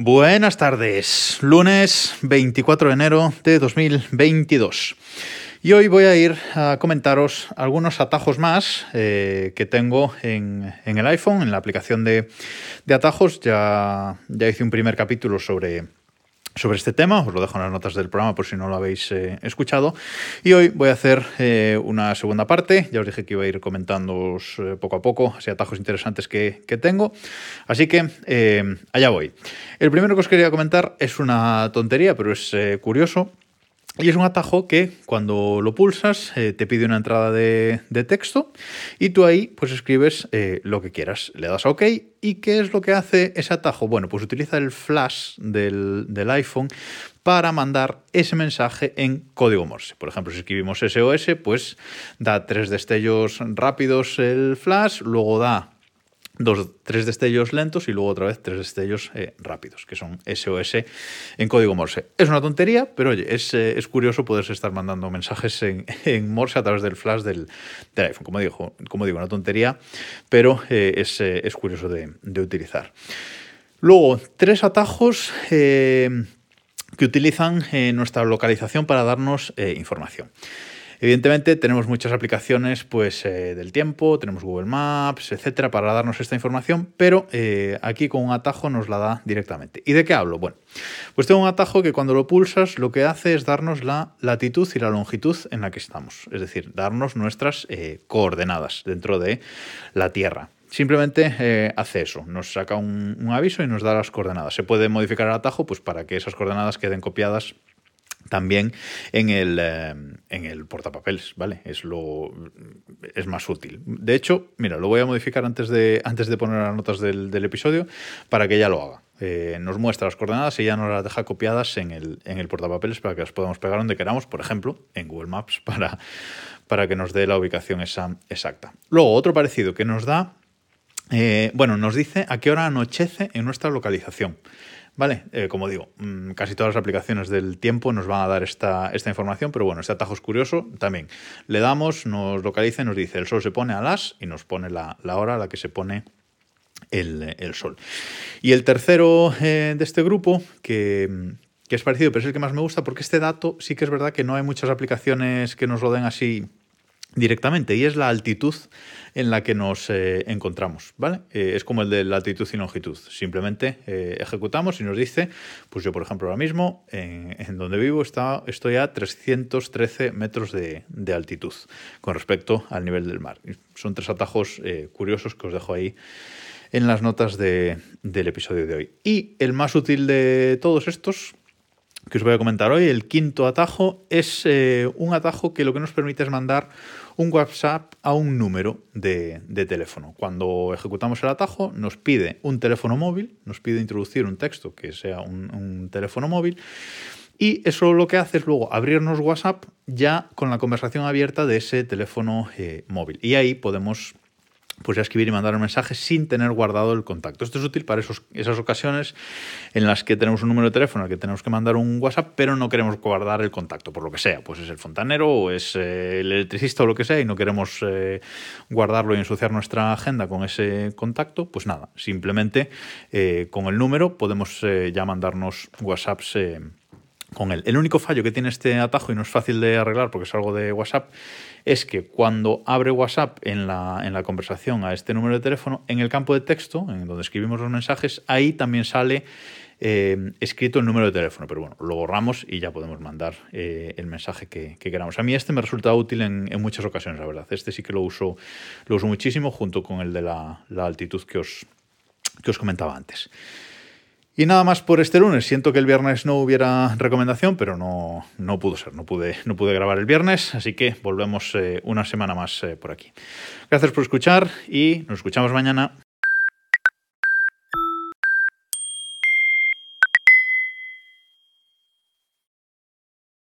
Buenas tardes, lunes 24 de enero de 2022. Y hoy voy a ir a comentaros algunos atajos más eh, que tengo en, el iPhone, en la aplicación de, de atajos. Ya, ya hice un primer capítulo sobre sobre este tema, os lo dejo en las notas del programa por si no lo habéis eh, escuchado. Y hoy voy a hacer eh, una segunda parte, ya os dije que iba a ir comentando eh, poco a poco, así atajos interesantes que tengo. Así que allá voy. El primero que os quería comentar es una tontería, pero es curioso. Y es un atajo que cuando lo pulsas eh, te pide una entrada de, texto y tú ahí pues escribes eh, lo que quieras. Le das a OK y ¿qué es lo que hace ese atajo? Bueno, pues utiliza el flash del, del iPhone para mandar ese mensaje en código Morse. Por ejemplo, si escribimos SOS, pues da tres destellos rápidos el flash, luego da dos, tres destellos lentos y luego otra vez tres destellos eh, rápidos, que son SOS en código Morse. Es una tontería, pero oye, es, eh, es curioso poderse estar mandando mensajes en, en, Morse a través del flash del, del iPhone. Como digo, como digo, una tontería, pero eh, es, es, curioso de, de, utilizar. Luego, tres atajos que utilizan nuestra localización para darnos información. Evidentemente tenemos muchas aplicaciones pues, eh, del tiempo, tenemos Google Maps, etcétera, para darnos esta información, pero eh, aquí con un atajo nos la da directamente. ¿Y de qué hablo? Bueno, pues tengo un atajo que cuando lo pulsas lo que hace es darnos la latitud y la longitud en la que estamos, es decir, darnos nuestras eh, coordenadas dentro de la Tierra. Simplemente hace eso, nos saca un, un, aviso y nos da las coordenadas. Se puede modificar el atajo pues, para que esas coordenadas queden copiadas también en el, eh, en el portapapeles, ¿vale? Es, lo, es más útil. De hecho, mira, lo voy a modificar antes de, antes de poner las notas del, episodio para que ya lo haga. Eh, nos muestra las coordenadas y ya nos las deja copiadas en el, en el portapapeles para que las podamos pegar donde queramos, por ejemplo, en Google Maps, para, para que nos dé la ubicación esa, exacta. Luego, otro parecido que nos da, eh, bueno, nos dice a qué hora anochece en nuestra localización. Vale, eh, como digo, mm, casi todas las aplicaciones del tiempo nos van a dar esta, esta, información, pero bueno, este atajo es curioso también. Le damos, nos localiza y nos dice el sol se pone a las y nos pone la, hora a la que se pone el, sol. Y el tercero eh, de este grupo, que, que es parecido, pero es el que más me gusta, porque este dato sí que es verdad que no hay muchas aplicaciones que nos lo den así directamente y es la altitud en la que nos eh, encontramos, ¿vale? Eh, es como el de latitud y longitud. Simplemente eh, ejecutamos y nos dice, pues yo por ejemplo ahora mismo en, donde vivo está, estoy a 313 metros de, altitud con respecto al nivel del mar. Son tres atajos curiosos que os dejo ahí en las notas del episodio de hoy. Y el más útil de todos estos, que os voy a comentar hoy, el quinto atajo, es eh, un atajo que lo que nos permite es mandar un WhatsApp a un número de, teléfono. Cuando ejecutamos el atajo, nos pide un teléfono móvil, nos pide introducir un texto que sea un, teléfono móvil. Y eso lo que hace es luego abrirnos WhatsApp ya con la conversación abierta de ese teléfono eh, móvil. Y ahí podemos pues ya escribir y mandar un mensaje sin tener guardado el contacto. Esto es útil para esas ocasiones en las que tenemos un número de teléfono al que tenemos que mandar un WhatsApp, pero no queremos guardar el contacto, por lo que sea. Pues es el fontanero o es eh, el electricista o lo que sea y no queremos eh, guardarlo y ensuciar nuestra agenda con ese contacto. Pues nada, simplemente eh, con el número podemos ya mandarnos WhatsApps El único fallo que tiene este atajo y no es fácil de arreglar porque es algo de WhatsApp es que cuando abre WhatsApp en la, en la conversación a este número de teléfono, en el campo de texto, en donde escribimos los mensajes, ahí también sale eh, escrito el número de teléfono, pero bueno, lo borramos y ya podemos mandar eh, el mensaje que, queramos. A mí este me resulta útil en, muchas ocasiones, la verdad. Este sí que lo uso, lo uso muchísimo junto con el de la, la altitud que os, que os comentaba antes. Y nada más por este lunes. Siento que el viernes no hubiera recomendación, pero no, no pudo ser. No pude, no pude grabar el viernes, así que volvemos eh, una semana más eh, por aquí. Gracias por escuchar y nos escuchamos mañana.